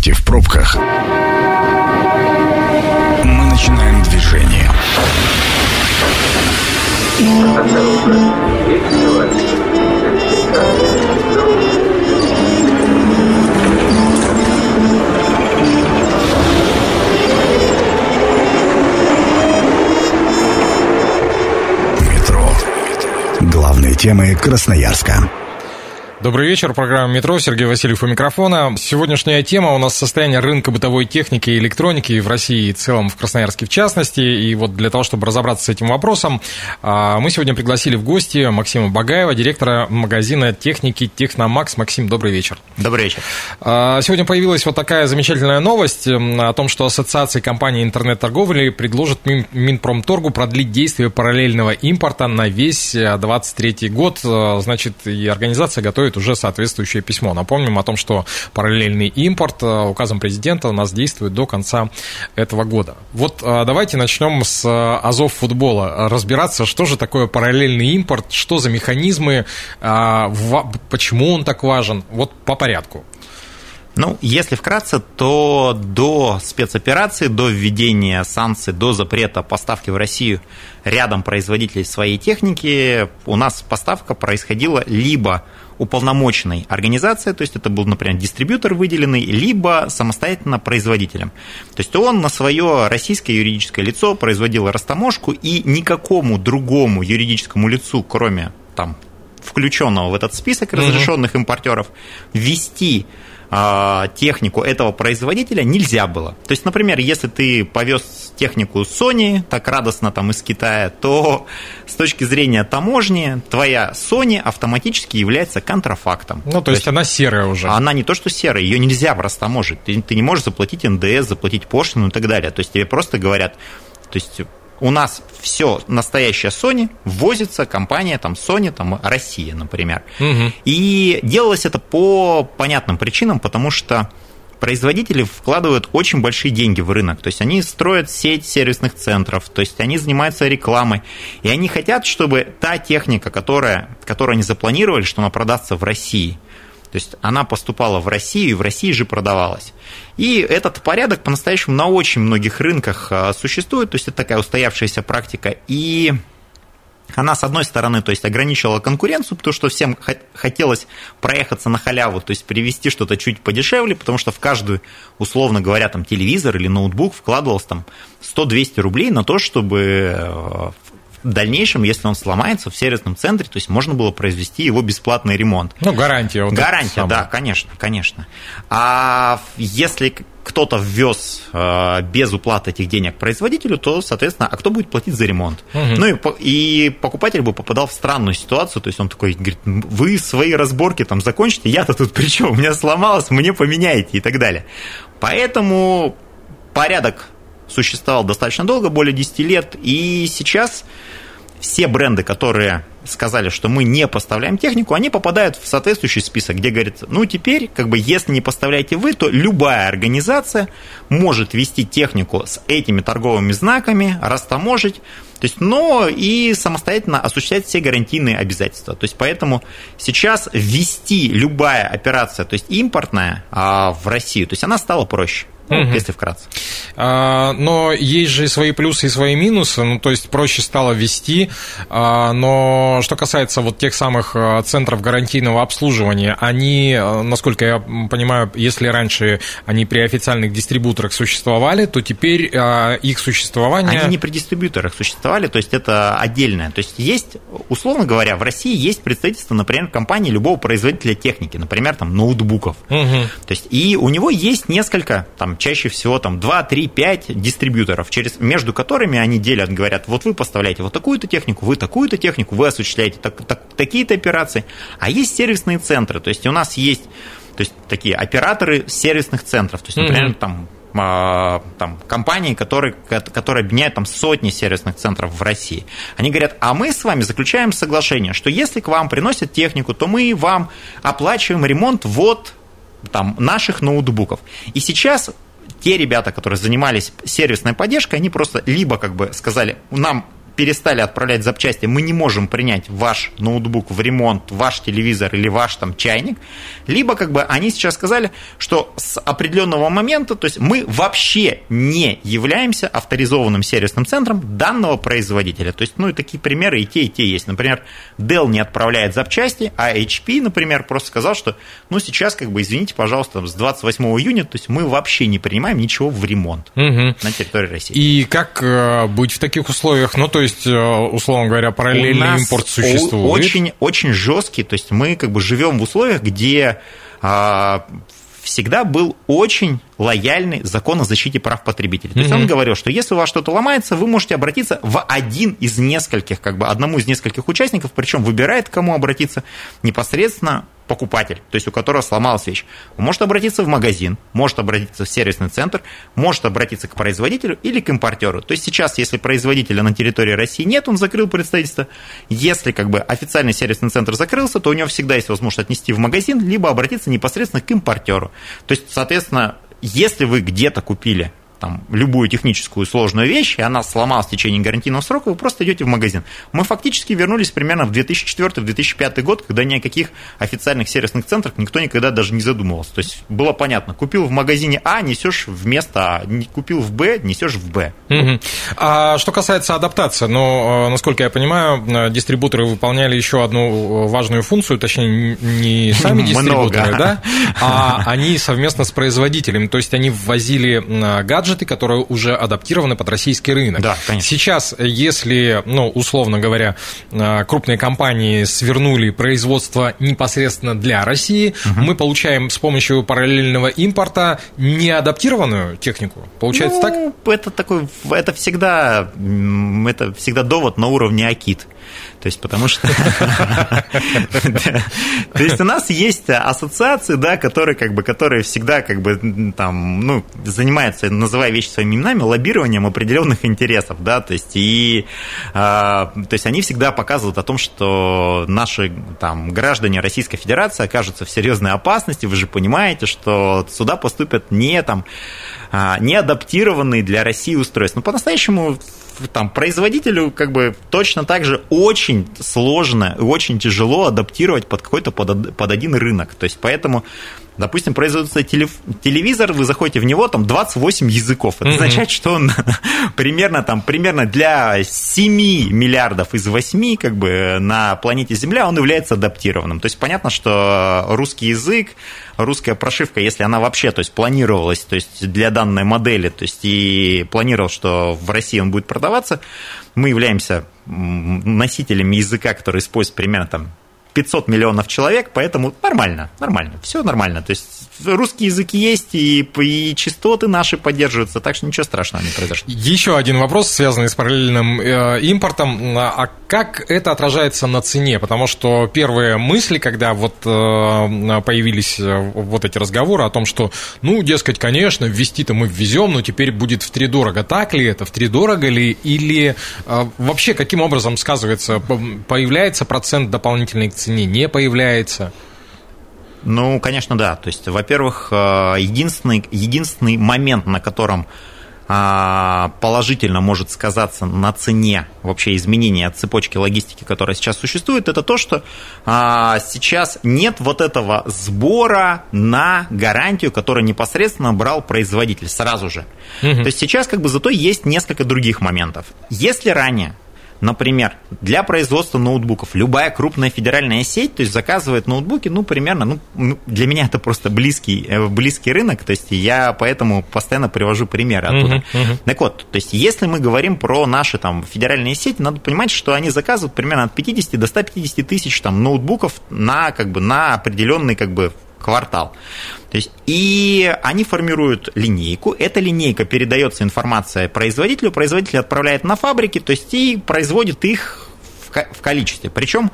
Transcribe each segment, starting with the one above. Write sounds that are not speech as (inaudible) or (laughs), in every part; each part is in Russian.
стоите в пробках, мы начинаем движение. Метро. Главные темы Красноярска. Добрый вечер, программа «Метро», Сергей Васильев у микрофона. Сегодняшняя тема у нас состояние рынка бытовой техники и электроники в России и в целом в Красноярске в частности. И вот для того, чтобы разобраться с этим вопросом, а, мы сегодня пригласили в гости Максима Багаева, директора магазина техники «Техномакс». Максим, добрый вечер. Добрый вечер. А, сегодня появилась вот такая замечательная новость о том, что Ассоциация компаний интернет-торговли предложит Минпромторгу продлить действие параллельного импорта на весь 2023 год. Значит, и организация готовит готовит уже соответствующее письмо. Напомним о том, что параллельный импорт э, указом президента у нас действует до конца этого года. Вот э, давайте начнем с э, Азов футбола. Разбираться, что же такое параллельный импорт, что за механизмы, почему он так важен. Вот по порядку. Ну, если вкратце, то до спецоперации, до введения санкций, до запрета поставки в Россию рядом производителей своей техники, у нас поставка происходила либо уполномоченной организацией, то есть это был, например, дистрибьютор выделенный, либо самостоятельно производителем. То есть он на свое российское юридическое лицо производил растаможку, и никакому другому юридическому лицу, кроме там включенного в этот список разрешенных импортеров, ввести технику этого производителя нельзя было. То есть, например, если ты повез технику Sony так радостно там из Китая, то с точки зрения таможни твоя Sony автоматически является контрафактом. Ну, то, то есть, есть она серая уже. Она не то, что серая, ее нельзя растаможить. Ты, ты не можешь заплатить НДС, заплатить пошлину и так далее. То есть тебе просто говорят, то есть у нас все настоящее Sony ввозится компания там Sony, там Россия, например. Угу. И делалось это по понятным причинам, потому что производители вкладывают очень большие деньги в рынок. То есть они строят сеть сервисных центров, то есть они занимаются рекламой. И они хотят, чтобы та техника, которая, которую они запланировали, что она продастся в России – то есть она поступала в Россию и в России же продавалась. И этот порядок по-настоящему на очень многих рынках а, существует, то есть это такая устоявшаяся практика. И она, с одной стороны, то есть ограничивала конкуренцию, потому что всем хотелось проехаться на халяву, то есть привезти что-то чуть подешевле, потому что в каждую, условно говоря, там телевизор или ноутбук вкладывалось там 100-200 рублей на то, чтобы э, в дальнейшем, если он сломается в сервисном центре, то есть можно было произвести его бесплатный ремонт. Ну, гарантия. Вот гарантия, да, конечно, конечно. А если кто-то ввез э, без уплаты этих денег производителю, то, соответственно, а кто будет платить за ремонт? Угу. Ну и, и покупатель бы попадал в странную ситуацию, то есть он такой говорит, вы свои разборки там закончите, я-то тут (laughs) при чем? У меня сломалось, мне поменяете и так далее. Поэтому порядок существовал достаточно долго, более 10 лет, и сейчас все бренды, которые сказали, что мы не поставляем технику, они попадают в соответствующий список, где говорится, ну теперь, как бы, если не поставляете вы, то любая организация может вести технику с этими торговыми знаками, растаможить, то есть, но и самостоятельно осуществлять все гарантийные обязательства. То есть, поэтому сейчас ввести любая операция, то есть импортная а, в Россию, то есть она стала проще ну, угу. если вкратце. А, но есть же свои плюсы и свои минусы, ну, то есть проще стало вести, а, но что касается вот тех самых а, центров гарантийного обслуживания, они, а, насколько я понимаю, если раньше они при официальных дистрибьюторах существовали, то теперь а, их существование... Они не при дистрибьюторах существовали, то есть это отдельное. То есть есть, условно говоря, в России есть представительство, например, компании любого производителя техники, например, там ноутбуков. Угу. То есть и у него есть несколько там чаще всего там 2, 3, 5 дистрибьюторов, через, между которыми они делят, говорят, вот вы поставляете вот такую-то технику, вы такую-то технику, вы осуществляете так, так, такие-то операции. А есть сервисные центры, то есть у нас есть то есть такие операторы сервисных центров, то есть, например, mm-hmm. там а, там, компании, которые, которые объединяют там, сотни сервисных центров в России. Они говорят, а мы с вами заключаем соглашение, что если к вам приносят технику, то мы вам оплачиваем ремонт вот там, наших ноутбуков. И сейчас те ребята, которые занимались сервисной поддержкой, они просто либо как бы сказали, нам перестали отправлять запчасти, мы не можем принять ваш ноутбук в ремонт, ваш телевизор или ваш там чайник, либо как бы они сейчас сказали, что с определенного момента, то есть мы вообще не являемся авторизованным сервисным центром данного производителя. То есть, ну и такие примеры и те, и те есть. Например, Dell не отправляет запчасти, а HP, например, просто сказал, что ну сейчас как бы, извините, пожалуйста, с 28 июня, то есть мы вообще не принимаем ничего в ремонт угу. на территории России. И как э, быть в таких условиях? Ну, то есть, э, условно говоря, параллельный импорт существует? Очень, очень жесткий, то есть мы как бы живем в условиях, где а, всегда был очень лояльный закон о защите прав потребителей. То есть он говорил, что если у вас что-то ломается, вы можете обратиться в один из нескольких, как бы одному из нескольких участников, причем выбирает, к кому обратиться непосредственно покупатель, то есть у которого сломалась вещь, может обратиться в магазин, может обратиться в сервисный центр, может обратиться к производителю или к импортеру. То есть сейчас, если производителя на территории России нет, он закрыл представительство. Если как бы официальный сервисный центр закрылся, то у него всегда есть возможность отнести в магазин, либо обратиться непосредственно к импортеру. То есть, соответственно, если вы где-то купили там, любую техническую сложную вещь, и она сломалась в течение гарантийного срока, вы просто идете в магазин. Мы фактически вернулись примерно в 2004-2005 год, когда ни о каких официальных сервисных центрах никто никогда даже не задумывался. То есть было понятно, купил в магазине А, несешь вместо А, купил в Б, несешь в Б. Угу. А что касается адаптации, ну, насколько я понимаю, э, дистрибуторы выполняли еще одну важную функцию, точнее, не сами (laughs) дистрибуторы, да, (laughs) а они совместно с производителем, то есть они ввозили гаджеты, гаджеты, которые уже адаптированы под российский рынок. Да, конечно. Сейчас, если, ну, условно говоря, э, крупные компании свернули производство непосредственно для России, угу. мы получаем с помощью параллельного импорта неадаптированную технику. Получается ну, так? Это такой, это всегда, это всегда довод на уровне Акит. То есть, потому что... (laughs) То есть, у нас есть ассоциации, да, которые, как бы, которые всегда, как бы, там, ну, занимаются, называя вещи своими именами, лоббированием определенных интересов, да, то есть, и, а, то есть, они всегда показывают о том, что наши, там, граждане Российской Федерации окажутся в серьезной опасности, вы же понимаете, что сюда поступят не, там, а, не адаптированные для России устройства. Но по-настоящему там производителю как бы точно так же очень сложно и очень тяжело адаптировать под какой-то под, под один рынок. То есть поэтому Допустим, производится телевизор, вы заходите в него, там 28 языков. Это mm-hmm. означает, что он (laughs) примерно, там, примерно для 7 миллиардов из 8 как бы, на планете Земля он является адаптированным. То есть понятно, что русский язык, русская прошивка, если она вообще то есть, планировалась то есть, для данной модели, то есть и планировал, что в России он будет продаваться, мы являемся носителями языка, который используется примерно там 500 миллионов человек, поэтому нормально, нормально, все нормально. То есть русский язык есть, и, и частоты наши поддерживаются, так что ничего страшного не произошло. Еще один вопрос, связанный с параллельным э, импортом. А как это отражается на цене? Потому что первые мысли, когда вот э, появились э, вот эти разговоры о том, что, ну, дескать, конечно, ввести-то мы ввезем, но теперь будет в три дорого. Так ли это? В три дорого ли? Или вообще каким образом сказывается? Появляется процент дополнительной к цене? Не появляется? Ну, конечно, да. То есть, во-первых, э, единственный, единственный момент, на котором а, положительно может сказаться на цене вообще изменения цепочки логистики, которая сейчас существует, это то, что а, сейчас нет вот этого сбора на гарантию, который непосредственно брал производитель сразу же. Угу. То есть сейчас как бы зато есть несколько других моментов. Если ранее Например, для производства ноутбуков любая крупная федеральная сеть, то есть заказывает ноутбуки, ну, примерно, ну, ну, для меня это просто близкий, э, близкий рынок, то есть я поэтому постоянно привожу примеры оттуда. Uh-huh, uh-huh. Так вот, то есть если мы говорим про наши там федеральные сети, надо понимать, что они заказывают примерно от 50 до 150 тысяч там ноутбуков на, как бы, на определенный как бы квартал. То есть, и они формируют линейку, эта линейка передается информация производителю, производитель отправляет на фабрики, то есть и производит их в количестве. Причем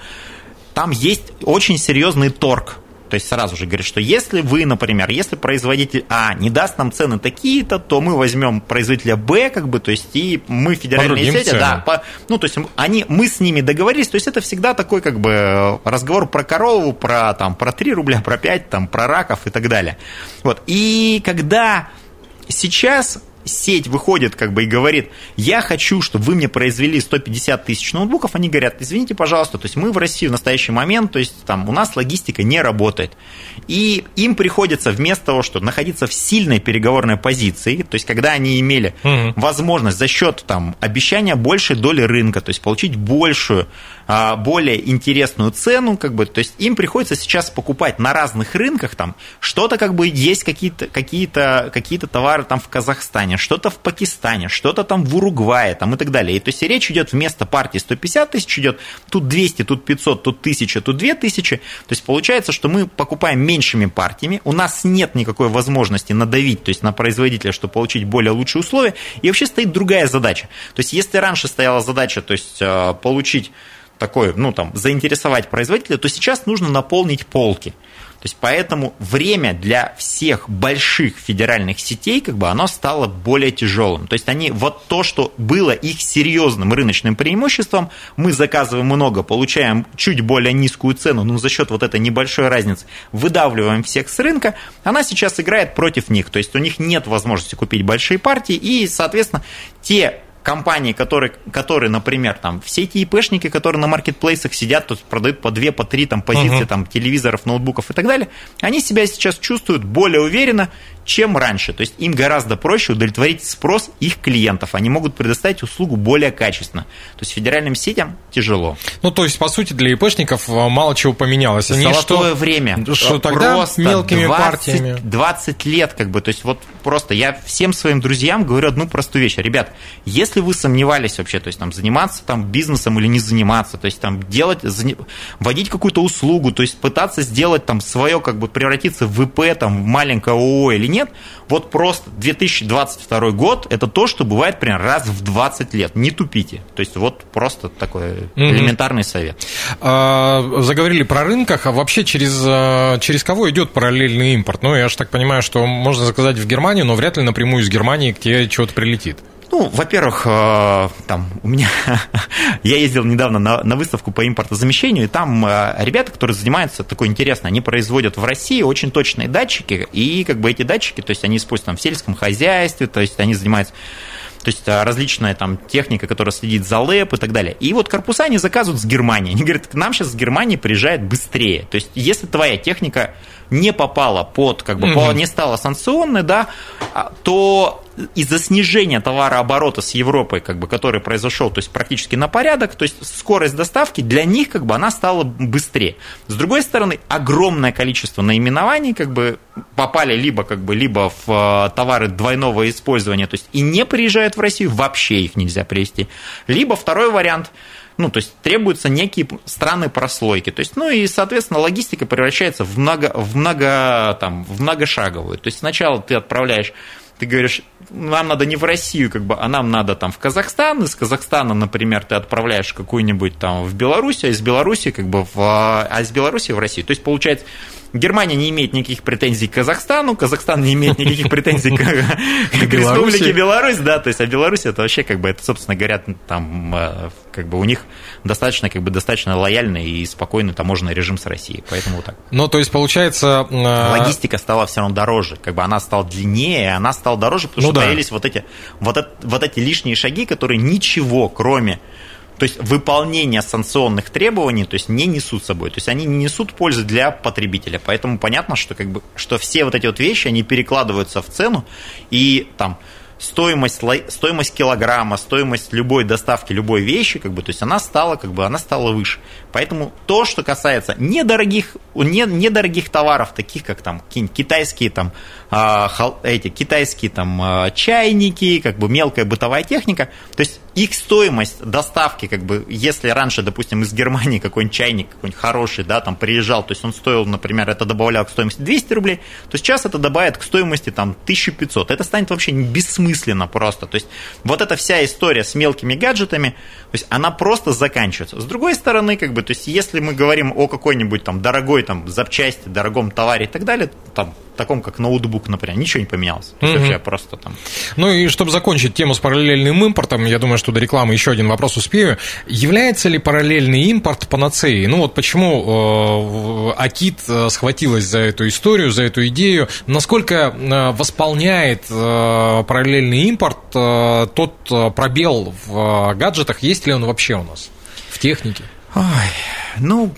там есть очень серьезный торг то есть сразу же говорит, что если вы, например, если производитель А не даст нам цены такие-то, то мы возьмем производителя Б, как бы, то есть и мы федеральные сети, да, по, ну то есть они, мы с ними договорились, то есть это всегда такой как бы разговор про корову, про там про 3 рубля, про 5, там про раков и так далее. Вот. И когда сейчас сеть выходит как бы и говорит, я хочу, чтобы вы мне произвели 150 тысяч ноутбуков, они говорят, извините, пожалуйста, то есть мы в России в настоящий момент, то есть там у нас логистика не работает. И им приходится вместо того, что находиться в сильной переговорной позиции, то есть когда они имели угу. возможность за счет там обещания большей доли рынка, то есть получить большую более интересную цену, как бы, то есть им приходится сейчас покупать на разных рынках, там, что-то как бы есть какие-то какие -то, какие -то товары там в Казахстане, что-то в Пакистане, что-то там в Уругвае, там и так далее. И то есть речь идет вместо партии 150 тысяч идет, тут 200, тут 500, тут 1000, тут 2000, то есть получается, что мы покупаем меньшими партиями, у нас нет никакой возможности надавить, то есть на производителя, чтобы получить более лучшие условия, и вообще стоит другая задача. То есть если раньше стояла задача, то есть э, получить такое, ну, там, заинтересовать производителя, то сейчас нужно наполнить полки. То есть поэтому время для всех больших федеральных сетей, как бы, оно стало более тяжелым. То есть они вот то, что было их серьезным рыночным преимуществом, мы заказываем много, получаем чуть более низкую цену, но за счет вот этой небольшой разницы выдавливаем всех с рынка, она сейчас играет против них. То есть у них нет возможности купить большие партии, и, соответственно, те компании, которые, которые, например, там, все эти ИПшники, которые на маркетплейсах сидят, тут продают по две, по три там, позиции uh-huh. там, телевизоров, ноутбуков и так далее, они себя сейчас чувствуют более уверенно, чем раньше. То есть им гораздо проще удовлетворить спрос их клиентов. Они могут предоставить услугу более качественно. То есть федеральным сетям тяжело. Ну, то есть, по сути, для ИПшников э, мало чего поменялось. Они Золотое что, время. Что тогда просто мелкими 20, партиями. 20 лет, как бы. То есть, вот просто я всем своим друзьям говорю одну простую вещь. Ребят, если вы сомневались вообще, то есть, там, заниматься там бизнесом или не заниматься, то есть, там, делать, вводить какую-то услугу, то есть, пытаться сделать там свое, как бы, превратиться в ИП, там, в маленькое ООО или нет, вот просто 2022 год – это то, что бывает примерно раз в 20 лет. Не тупите. То есть вот просто такой элементарный mm-hmm. совет. А, заговорили про рынках, а вообще через, а, через кого идет параллельный импорт? Ну, я же так понимаю, что можно заказать в Германию, но вряд ли напрямую из Германии к тебе чего-то прилетит. Ну, во-первых, э, там у меня (laughs) я ездил недавно на, на выставку по импортозамещению, и там э, ребята, которые занимаются такой интересно, они производят в России очень точные датчики, и как бы эти датчики, то есть они используют там в сельском хозяйстве, то есть они занимаются то есть э, различная там техника, которая следит за ЛЭП и так далее. И вот корпуса они заказывают с Германии. Они говорят, к нам сейчас с Германии приезжает быстрее. То есть если твоя техника не попала под, как бы, угу. не стала санкционной, да, а, то из-за снижения товарооборота с Европой, как бы, который произошел, то есть практически на порядок, то есть скорость доставки для них, как бы, она стала быстрее. С другой стороны, огромное количество наименований, как бы, попали либо, как бы, либо в э, товары двойного использования, то есть и не приезжают в Россию, вообще их нельзя привезти. Либо второй вариант – ну, то есть требуются некие страны прослойки. То есть, ну и, соответственно, логистика превращается в, много, в, много, там, в многошаговую. То есть сначала ты отправляешь ты говоришь, нам надо не в Россию, как бы, а нам надо там в Казахстан, из Казахстана, например, ты отправляешь какую-нибудь там в Беларусь, а из Беларуси как бы в, а из Беларуси в Россию. То есть, получается, Германия не имеет никаких претензий к Казахстану, Казахстан не имеет никаких претензий к, (laughs) Республике Беларусь, да, то есть, а Беларусь это вообще, как бы, это, собственно говоря, там, э, как бы у них достаточно, как бы, достаточно лояльный и спокойный таможенный режим с Россией, поэтому так. Ну, то есть, получается... Э, Логистика стала все равно дороже, как бы она стала длиннее, она стала дороже, потому ну, что появились вот эти, вот эти лишние шаги, которые ничего, кроме то есть выполнение санкционных требований, то есть не несут с собой, то есть они не несут пользы для потребителя, поэтому понятно, что как бы что все вот эти вот вещи они перекладываются в цену. И там стоимость, стоимость килограмма, стоимость любой доставки любой вещи, как бы, то есть она стала, как бы, она стала выше. Поэтому то, что касается недорогих, недорогих товаров, таких как там китайские там а, эти китайские там а, чайники, как бы мелкая бытовая техника, то есть их стоимость доставки, как бы, если раньше, допустим, из Германии какой-нибудь чайник, какой-нибудь хороший, да, там приезжал, то есть он стоил, например, это добавлял к стоимости 200 рублей, то сейчас это добавит к стоимости там 1500. Это станет вообще бессмысленно просто. То есть вот эта вся история с мелкими гаджетами, то есть она просто заканчивается. С другой стороны, как бы, то есть если мы говорим о какой-нибудь там дорогой там запчасти, дорогом товаре и так далее, там таком как ноутбук, например, ничего не поменялось. Mm-hmm. Вообще просто там. Ну и чтобы закончить тему с параллельным импортом, я думаю, что что до рекламы еще один вопрос успею. Является ли параллельный импорт панацеей? Ну вот почему э, Акит э, схватилась за эту историю, за эту идею? Насколько э, восполняет э, параллельный импорт э, тот э, пробел в э, гаджетах? Есть ли он вообще у нас в технике? Ой, ну,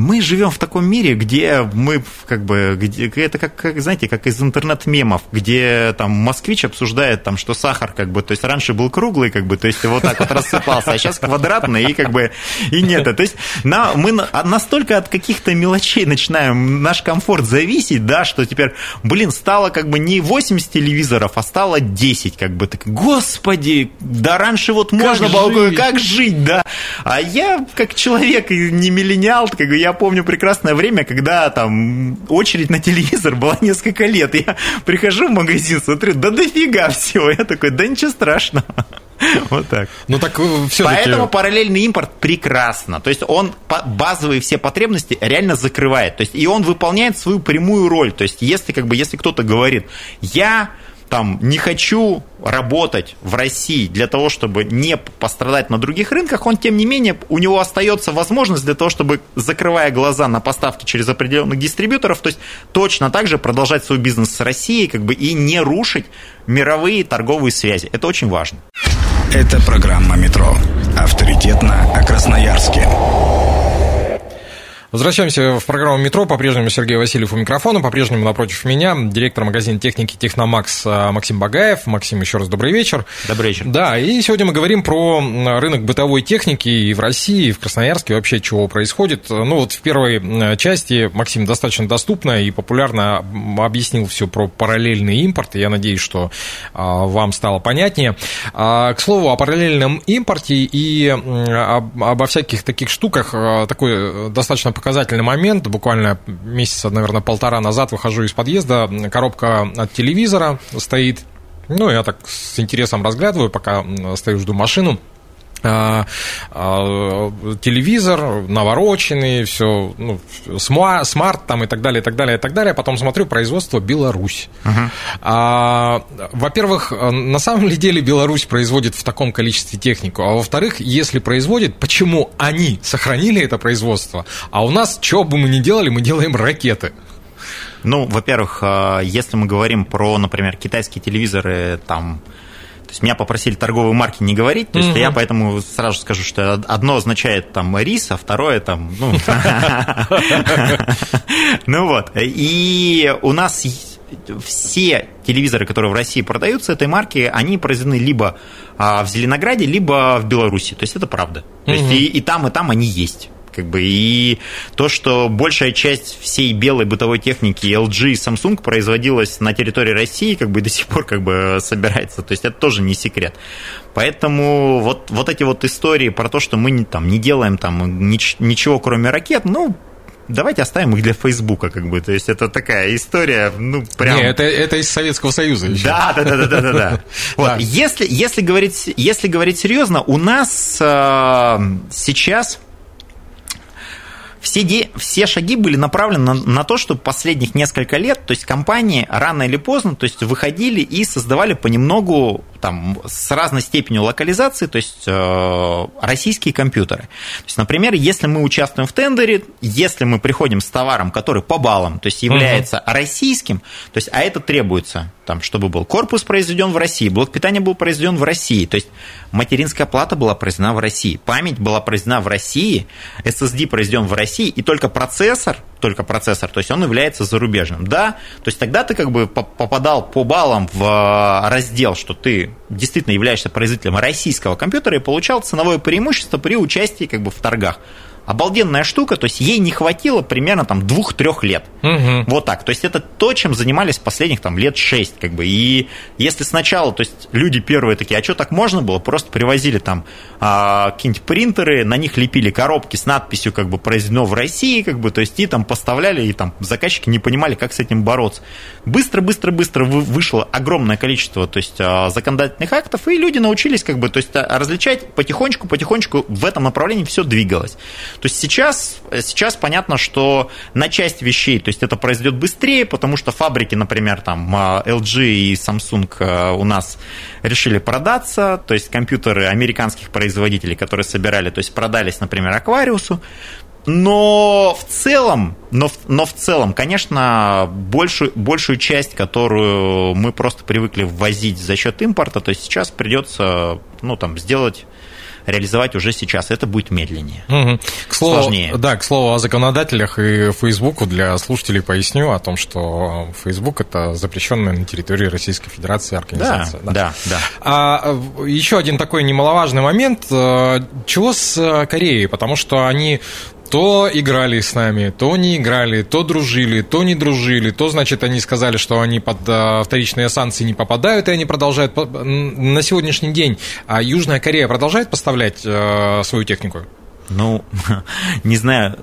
мы живем в таком мире, где мы как бы, где, это как, как, знаете, как из интернет-мемов, где там москвич обсуждает там, что сахар как бы, то есть раньше был круглый, как бы, то есть вот так вот рассыпался, а сейчас квадратный и как бы и нет. То есть на, мы настолько от каких-то мелочей начинаем наш комфорт зависеть, да, что теперь, блин, стало как бы не 80 телевизоров, а стало 10, как бы, так, господи, да раньше вот можно как было, жить? как жить, да. А я как человек не миллениал, как бы я помню прекрасное время, когда там очередь на телевизор была (laughs) несколько лет. Я прихожу в магазин, смотрю, да дофига всего. Я такой, да ничего страшного. (laughs) Вот так. Ну так э, все Поэтому параллельный импорт прекрасно. То есть он базовые все потребности реально закрывает. То есть и он выполняет свою прямую роль. То есть если как бы если кто-то говорит, я там не хочу работать в России для того, чтобы не пострадать на других рынках, он, тем не менее, у него остается возможность для того, чтобы, закрывая глаза на поставки через определенных дистрибьюторов, то есть точно так же продолжать свой бизнес с Россией как бы, и не рушить мировые торговые связи. Это очень важно. Это программа «Метро». Авторитетно о Красноярске. Возвращаемся в программу «Метро». По-прежнему Сергей Васильев у микрофона. По-прежнему напротив меня директор магазина техники «Техномакс» а, Максим Багаев. Максим, еще раз добрый вечер. Добрый вечер. Да, и сегодня мы говорим про рынок бытовой техники и в России, и в Красноярске, вообще чего происходит. Ну вот в первой части Максим достаточно доступно и популярно объяснил все про параллельный импорт. Я надеюсь, что а, вам стало понятнее. А, к слову, о параллельном импорте и обо всяких таких штуках такой э, достаточно показательный момент. Буквально месяца, наверное, полтора назад выхожу из подъезда, коробка от телевизора стоит. Ну, я так с интересом разглядываю, пока стою, жду машину. А, а, телевизор навороченный, все, ну, смарт там и так далее, и так далее, и так далее. Потом смотрю производство Беларусь. Uh-huh. А, во-первых, на самом ли деле Беларусь производит в таком количестве технику, а во-вторых, если производит, почему они сохранили это производство, а у нас, что бы мы ни делали, мы делаем ракеты. Ну, во-первых, если мы говорим про, например, китайские телевизоры, там то есть меня попросили торговые марки не говорить, то есть угу. я поэтому сразу скажу, что одно означает там рис, а второе там, ну, (laughs) ну вот. И у нас все телевизоры, которые в России продаются этой марки, они произведены либо а, в Зеленограде, либо в Беларуси. То есть это правда. То есть и, и там, и там они есть. Как бы, и то, что большая часть всей белой бытовой техники LG и Samsung производилась на территории России, как бы до сих пор как бы собирается. То есть это тоже не секрет. Поэтому вот, вот эти вот истории про то, что мы не, там, не делаем там нич, ничего, кроме ракет, ну, давайте оставим их для Фейсбука, как бы. То есть это такая история, ну, прям... Не, это, это из Советского Союза еще. Да, да, да, да, да, да. да. (laughs) Вот, если, если, говорить, если говорить серьезно, у нас э, сейчас все, де, все шаги были направлены на, на то, чтобы последних несколько лет, то есть компании рано или поздно, то есть выходили и создавали понемногу там, с разной степенью локализации, то есть э, российские компьютеры. То есть, например, если мы участвуем в тендере, если мы приходим с товаром, который по баллам, то есть является uh-huh. российским, то есть, а это требуется, там, чтобы был корпус произведен в России, блок питания был произведен в России, то есть материнская плата была произведена в России, память была произведена в России, SSD произведен в России, и только процессор только процессор, то есть он является зарубежным. Да, то есть тогда ты как бы попадал по баллам в э, раздел, что ты действительно являешься производителем российского компьютера и получал ценовое преимущество при участии как бы в торгах обалденная штука, то есть ей не хватило примерно там двух-трех лет. Угу. Вот так. То есть это то, чем занимались последних там лет шесть, как бы. И если сначала, то есть люди первые такие, а что так можно было? Просто привозили там а, какие-нибудь принтеры, на них лепили коробки с надписью как бы произведено в России, как бы, то есть и там поставляли, и там заказчики не понимали, как с этим бороться. Быстро-быстро-быстро вышло огромное количество, то есть а, законодательных актов, и люди научились как бы, то есть а, различать потихонечку-потихонечку в этом направлении все двигалось. То есть сейчас, сейчас понятно, что на часть вещей, то есть это произойдет быстрее, потому что фабрики, например, там LG и Samsung у нас решили продаться, то есть компьютеры американских производителей, которые собирали, то есть продались, например, Аквариусу, но в целом, но но в целом, конечно, большую, большую часть, которую мы просто привыкли ввозить за счет импорта, то есть сейчас придется ну, там, сделать реализовать уже сейчас. Это будет медленнее. Угу. К слову, Сложнее. Да, к слову о законодателях и Фейсбуку для слушателей поясню о том, что Facebook это запрещенная на территории Российской Федерации организация. Да, да, да. А еще один такой немаловажный момент. Э, чего с Кореей? Потому что они то играли с нами, то не играли, то дружили, то не дружили, то, значит, они сказали, что они под а, вторичные санкции не попадают, и они продолжают. На сегодняшний день а Южная Корея продолжает поставлять а, свою технику? Ну, (laughs) не знаю,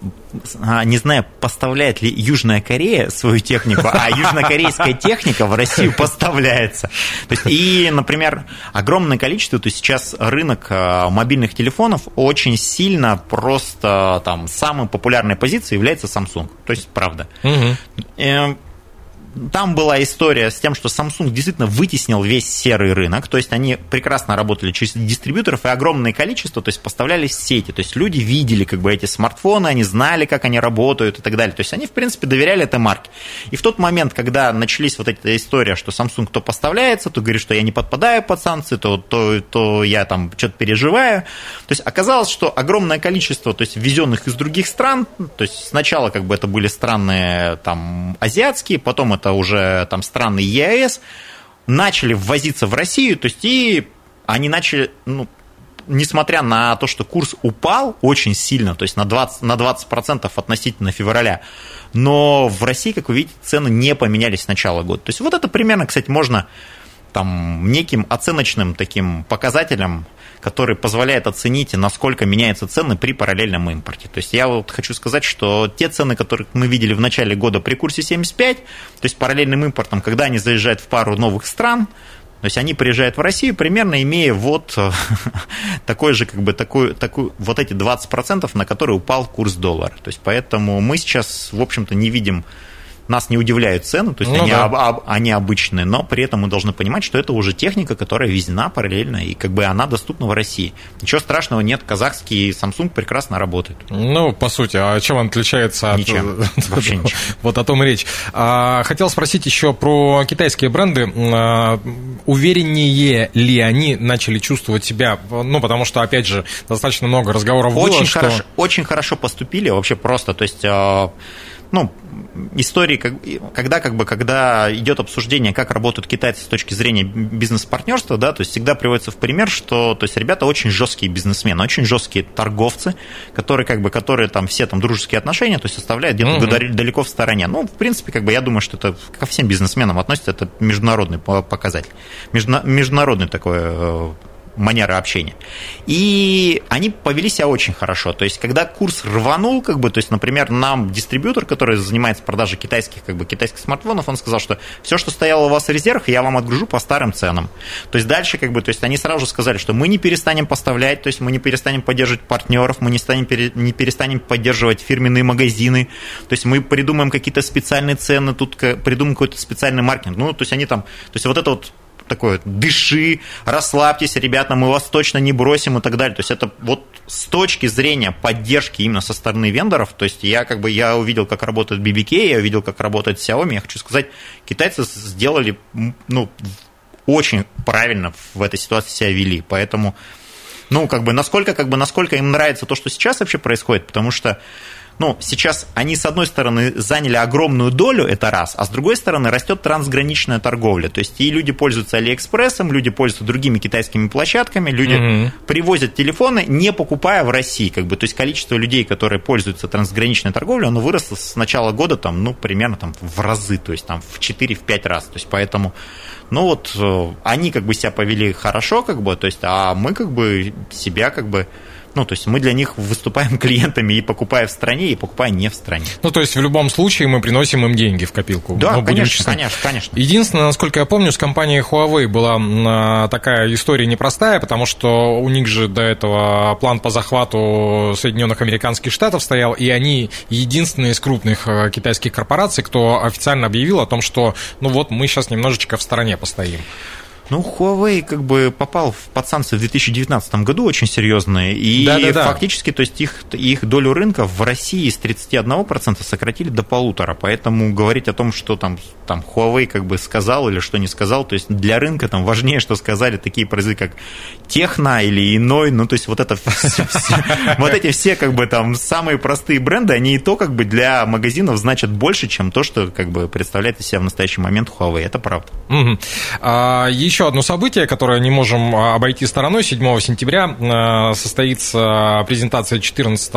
а, не знаю, поставляет ли Южная Корея свою технику, а южнокорейская техника в Россию поставляется. То есть, и, например, огромное количество, то есть сейчас рынок а, мобильных телефонов очень сильно просто там самой популярной позицией является Samsung. То есть, правда. Угу там была история с тем, что Samsung действительно вытеснил весь серый рынок, то есть они прекрасно работали через дистрибьюторов и огромное количество, то есть поставлялись в сети, то есть люди видели как бы эти смартфоны, они знали, как они работают и так далее, то есть они, в принципе, доверяли этой марке. И в тот момент, когда начались вот эта история, что Samsung то поставляется, то говорит, что я не подпадаю под санкции, то, то, то я там что-то переживаю, то есть оказалось, что огромное количество, то есть ввезенных из других стран, то есть сначала как бы это были страны там азиатские, потом это это уже там страны ЕАЭС, начали ввозиться в Россию, то есть и они начали, ну, несмотря на то, что курс упал очень сильно, то есть на 20%, на 20% относительно февраля, но в России, как вы видите, цены не поменялись с начала года. То есть вот это примерно, кстати, можно там неким оценочным таким показателем который позволяет оценить, насколько меняются цены при параллельном импорте. То есть я вот хочу сказать, что те цены, которые мы видели в начале года при курсе 75, то есть параллельным импортом, когда они заезжают в пару новых стран, то есть они приезжают в Россию, примерно имея вот (laughs) такой же, как бы, такой, такой, вот эти 20%, на которые упал курс доллара. То есть поэтому мы сейчас, в общем-то, не видим нас не удивляют цены, то есть ну, они, да. об, об, они обычные, но при этом мы должны понимать, что это уже техника, которая везена параллельно, и как бы она доступна в России. Ничего страшного нет, казахский Samsung прекрасно работает. Ну, по сути, а чем он отличается от... Ничем, (laughs) вообще ничем. Вот о том речь. А, хотел спросить еще про китайские бренды. А, увереннее ли они начали чувствовать себя, ну, потому что, опять же, достаточно много разговоров очень было, хорошо, что... Очень хорошо поступили, вообще просто, то есть а, ну, истории, когда, как бы, когда идет обсуждение, как работают китайцы с точки зрения бизнес-партнерства, да, то есть всегда приводится в пример, что то есть ребята очень жесткие бизнесмены, очень жесткие торговцы, которые, как бы, которые там все там дружеские отношения, то есть оставляют где-то угу. далеко в стороне. Ну, в принципе, как бы я думаю, что это ко всем бизнесменам относится, это международный показатель, международный такой э, манера общения. И они повели себя очень хорошо. То есть, когда курс рванул, как бы, то есть, например, нам дистрибьютор, который занимается продажей китайских, как бы, китайских смартфонов, он сказал, что все, что стояло у вас в резервах, я вам отгружу по старым ценам. То есть, дальше, как бы, то есть, они сразу же сказали, что мы не перестанем поставлять, то есть, мы не перестанем поддерживать партнеров, мы не, станем, не перестанем поддерживать фирменные магазины, то есть, мы придумаем какие-то специальные цены, тут придумаем какой-то специальный маркетинг. Ну, то есть, они там, то есть, вот это вот такое, дыши, расслабьтесь, ребята, мы вас точно не бросим и так далее. То есть это вот с точки зрения поддержки именно со стороны вендоров, то есть я как бы я увидел, как работает BBK, я увидел, как работает Xiaomi, я хочу сказать, китайцы сделали, ну, очень правильно в этой ситуации себя вели, поэтому, ну, как бы, насколько, как бы, насколько им нравится то, что сейчас вообще происходит, потому что ну, сейчас они, с одной стороны, заняли огромную долю, это раз, а с другой стороны, растет трансграничная торговля. То есть и люди пользуются Алиэкспрессом, люди пользуются другими китайскими площадками, люди угу. привозят телефоны, не покупая в России. Как бы, то есть количество людей, которые пользуются трансграничной торговлей, оно выросло с начала года там, ну, примерно там, в разы, то есть там в 4-5 раз. То есть поэтому ну вот э, они как бы себя повели хорошо, как бы, то есть, а мы как бы себя как бы ну, то есть мы для них выступаем (laughs) клиентами и покупая в стране, и покупая не в стране. Ну, то есть в любом случае мы приносим им деньги в копилку. Да, Мы будем конечно, честны. конечно, конечно. Единственное, насколько я помню, с компанией Huawei была м, такая история непростая, потому что у них же до этого план по захвату Соединенных Американских Штатов стоял, и они единственные из крупных э, китайских корпораций, кто официально объявил о том, что ну вот мы сейчас немножечко в стороне постоим. Ну, Huawei как бы попал в под санкции в 2019 году очень серьезные, и Да-да-да. фактически, то есть их, их долю рынка в России с 31% сократили до полутора, поэтому говорить о том, что там, там Huawei как бы сказал или что не сказал, то есть для рынка там важнее, что сказали такие производители, как Техно или иной, ну, то есть вот это (laughs) все- вот эти все как бы там самые простые бренды, они и то как бы для магазинов значат больше, чем то, что как бы представляет из себя в настоящий момент Huawei, это правда. Мгм. Еще одно событие, которое не можем а, обойти стороной. 7 сентября а, состоится презентация 14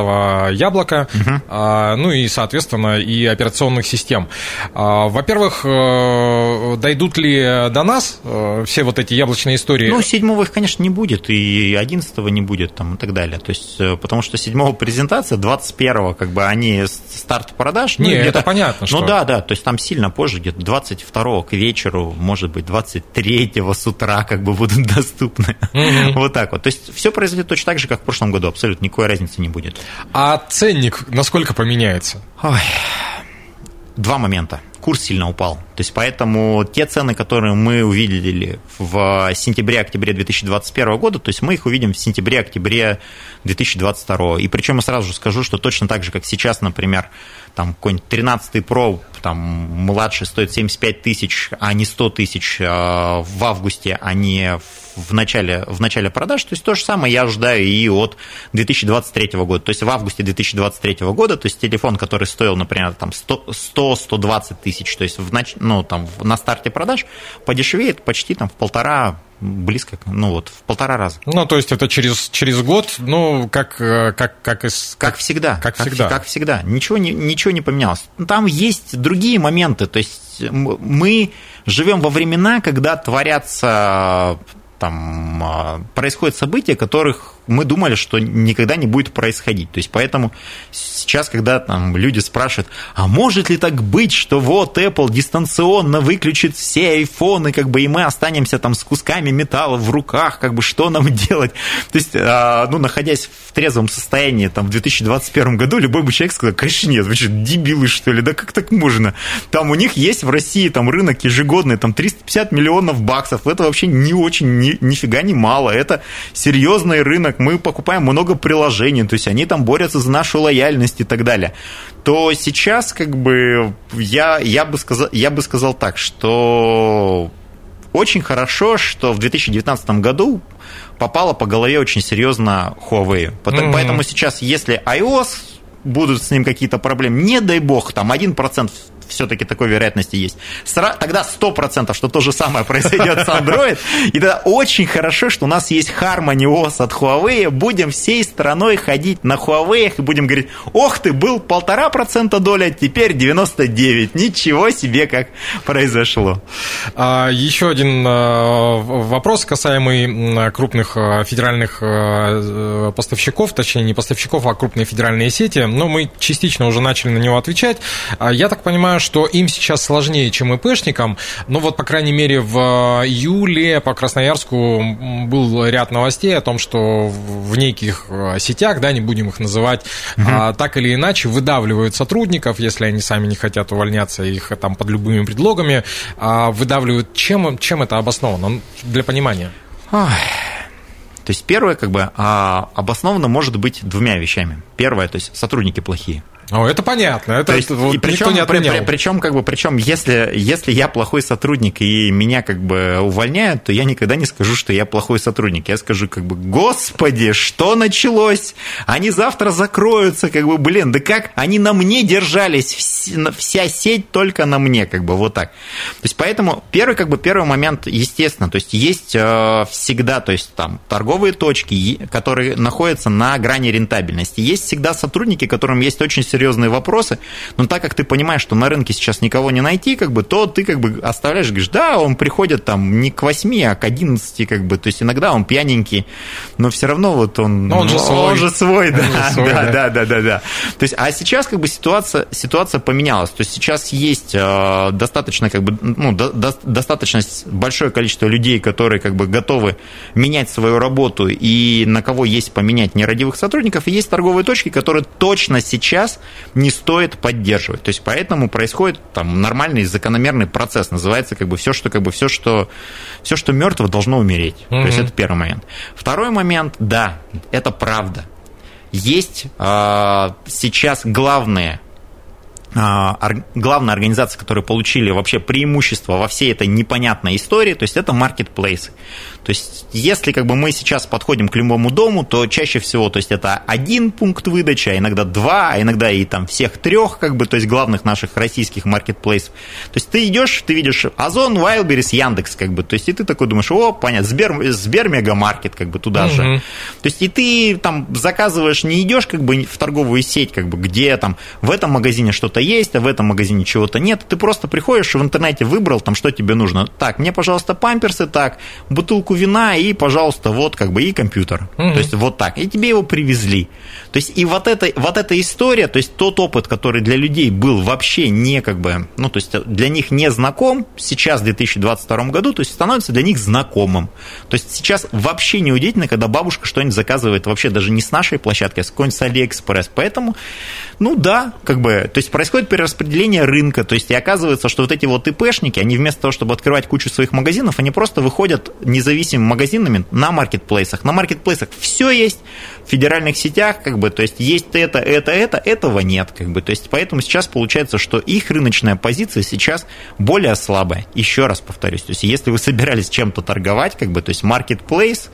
яблока, а, ну и, соответственно, и операционных систем. А, Во-первых, э, дойдут ли до нас э, все вот эти яблочные истории? Ну, седьмого их, конечно, не будет, и одиннадцатого не будет, там, и так далее. То есть, э, потому что седьмого презентация, 21-го, как бы, они старт продаж. Не, это где-то- понятно, что- Ну, да, да, то есть, там сильно позже, где-то 22-го к вечеру, может быть, 23-го с утра, как бы, будут (laughs) доступны. Мгм. Вот так вот. То есть, все произойдет точно так же, как в прошлом году, абсолютно никакой разницы не будет. А ценник насколько поменяется? Ой. Два момента. Курс сильно упал. То есть поэтому те цены, которые мы увидели в сентябре-октябре 2021 года, то есть мы их увидим в сентябре-октябре 2022. И причем я сразу же скажу, что точно так же, как сейчас, например, там какой-нибудь 13 Pro, там младший стоит 75 тысяч, а не 100 тысяч э, в августе, а не в начале, в начале продаж. То есть то же самое я ожидаю и от 2023 года. То есть в августе 2023 года, то есть телефон, который стоил, например, там 100 100-120 тысяч, то есть в нач... ну, там, на старте продаж, подешевеет почти там в полтора, близко, ну вот, в полтора раза. Ну, то есть это через, через год, ну, как, э, как, как из... Как всегда. Как всегда. Как всегда. Ничего не, ничего не поменялось. Там есть другие моменты. То есть мы живем во времена, когда творятся там а, происходят события, которых мы думали, что никогда не будет происходить. То есть поэтому сейчас, когда там люди спрашивают, а может ли так быть, что вот Apple дистанционно выключит все айфоны, как бы и мы останемся там с кусками металла в руках, как бы что нам (laughs) делать? То есть, а, ну, находясь в трезвом состоянии там в 2021 году, любой бы человек сказал, конечно нет, вы что, дебилы что ли, да как так можно? Там у них есть в России там рынок ежегодный, там 350 миллионов баксов, это вообще не очень, ни, нифига не мало, это серьезный рынок, мы покупаем много приложений, то есть они там борются за нашу лояльность и так далее, то сейчас как бы я, я, бы, сказал, я бы сказал так, что очень хорошо, что в 2019 году попало по голове очень серьезно Huawei. Потому, Мгм. Поэтому сейчас, если iOS будут с ним какие-то проблемы, не дай бог, там 1% все-таки такой вероятности есть. Сра- тогда 100%, что то же самое произойдет с Android. И тогда очень хорошо, что у нас есть Harmony OS от Huawei. Будем всей страной ходить на Huawei и будем говорить, ох ты, был полтора процента доля, теперь 99. Ничего себе, как произошло. А, Еще один э, вопрос, касаемый крупных э, федеральных э, поставщиков, точнее не поставщиков, а крупные федеральные сети. Но мы частично уже начали на него отвечать. А Я так понимаю, что им сейчас сложнее, чем ИПшникам. Но вот, по крайней мере, в июле по Красноярску был ряд новостей о том, что в неких э, сетях, да, не будем их называть, а, так или иначе выдавливают сотрудников, если они сами не хотят увольняться, их там под любыми предлогами, а, выдавливают. Чем, чем это обосновано? Ну, Для понимания. Ой. То есть первое, как бы, а, обосновано может быть двумя вещами. Первое, то есть сотрудники плохие. О, это понятно. Это, То есть, вот и причем, не отменял. при- при- причем, как бы, причем, если, если я плохой сотрудник и меня как бы увольняют, то я никогда не скажу, что я плохой сотрудник. Я скажу, как бы, господи, что началось? Они завтра закроются, как бы, блин, да как? Они на мне держались, вс- вся сеть только на мне, как бы, вот так. То есть, поэтому первый, как бы, первый момент, естественно, то есть, есть э, всегда, то есть, там, торговые точки, которые находятся на грани рентабельности. Есть всегда сотрудники, которым есть очень серьезные серьезные вопросы, но так как ты понимаешь, что на рынке сейчас никого не найти, как бы, то ты как бы оставляешь, говоришь, да, он приходит там не к 8, а к 11, как бы, то есть иногда он пьяненький, но все равно вот он... Но он же свой. Он же свой, да, же свой, да, да. да, да, да, да. То есть, а сейчас как бы ситуация, ситуация поменялась, то есть сейчас есть э, достаточно как бы, ну, до- до- достаточно большое количество людей, которые как бы готовы менять свою работу и на кого есть поменять нерадивых сотрудников, и есть торговые точки, которые точно сейчас не стоит поддерживать. То есть поэтому происходит там нормальный закономерный процесс, называется как бы все, что как бы все, что все, что мертво, должно умереть. То есть это первый момент. Второй момент, да, это правда. Есть а, сейчас главные а, ор- главные организации, которые получили вообще преимущество во всей этой непонятной истории, то есть это маркетплейсы. То есть если как бы мы сейчас подходим к любому дому, то чаще всего, то есть это один пункт выдачи, а иногда два, а иногда и там всех трех, как бы, то есть главных наших российских маркетплейсов. То есть ты идешь, ты видишь Озон, Wildberries, Яндекс, как бы, то есть и ты такой думаешь, о, понятно, Сбер, Сбер Мегамаркет, как бы туда же. То есть и ты там заказываешь, не идешь как бы в торговую сеть, как бы, где там в этом магазине что-то есть, а в этом магазине чего-то нет. Ты просто приходишь и в интернете выбрал там, что тебе нужно. Так, мне, пожалуйста, памперсы, так, бутылку вина и, пожалуйста, вот как бы и компьютер. Мгм. То есть вот так. И тебе его привезли. То есть и вот эта, вот эта история, то есть тот опыт, который для людей был вообще не как бы, ну, то есть для них не знаком, сейчас в 2022 году, то есть становится для них знакомым. То есть сейчас вообще не удивительно, когда бабушка что-нибудь заказывает вообще даже не с нашей площадки, а с какой-нибудь с Алиэкспресс. Поэтому, ну да, как бы, то есть происходит перераспределение рынка, то есть и оказывается, что вот эти вот ИПшники, они вместо того, чтобы открывать кучу своих магазинов, они просто выходят независимыми магазинами на маркетплейсах. На маркетплейсах все есть, в федеральных сетях, как бы, то есть есть это, это, это, этого нет, как бы, то есть поэтому сейчас получается, что их рыночная позиция сейчас более слабая. Еще раз повторюсь, то есть если вы собирались чем-то торговать, как бы, то есть marketplace,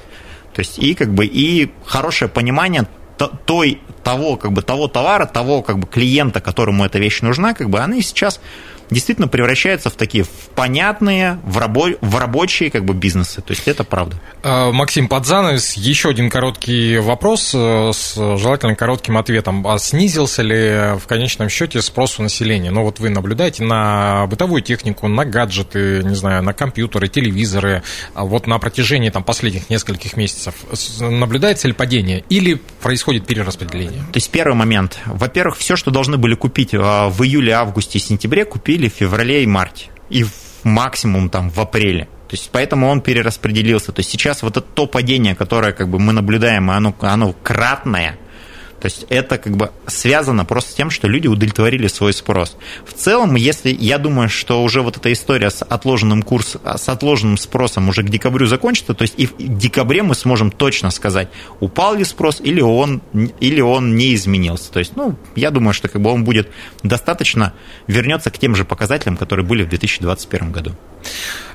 то есть и как бы и хорошее понимание той того как бы того товара, того как бы клиента, которому эта вещь нужна, как бы они сейчас действительно превращаются в такие в понятные, в, рабо- в рабочие как бы бизнесы. То есть это правда. Э, Максим, под занавес еще один короткий вопрос э, с желательно коротким ответом. А снизился ли в конечном счете спрос у населения? Ну вот вы наблюдаете на бытовую технику, на гаджеты, не знаю, на компьютеры, телевизоры, а вот на протяжении там, последних нескольких месяцев наблюдается ли падение или происходит перераспределение? То есть первый момент. Во-первых, все, что должны были купить а, в июле, августе и сентябре, купили в феврале и марте. И в максимум там в апреле. То есть поэтому он перераспределился. То есть сейчас вот это то падение, которое как бы мы наблюдаем, оно, оно кратное. То есть это как бы связано просто с тем, что люди удовлетворили свой спрос. В целом, если я думаю, что уже вот эта история с отложенным курс, с отложенным спросом уже к декабрю закончится, то есть и в декабре мы сможем точно сказать, упал ли спрос или он, или он не изменился. То есть, ну, я думаю, что как бы он будет достаточно вернется к тем же показателям, которые были в 2021 году.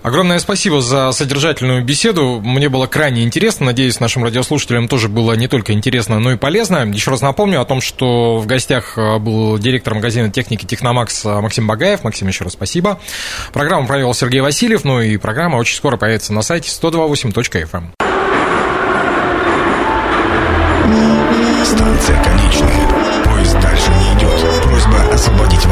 Огромное спасибо за содержательную беседу. Мне было крайне интересно. Надеюсь, нашим радиослушателям тоже было не только интересно, но и полезно. Еще раз напомню о том, что в гостях э, был директор магазина техники Техномакс Максим Багаев. Максим, еще раз спасибо. Программу провел Сергей Васильев. Ну и программа очень скоро появится на сайте 128.fm. Станция конечная. Поезд дальше не идет. Просьба освободить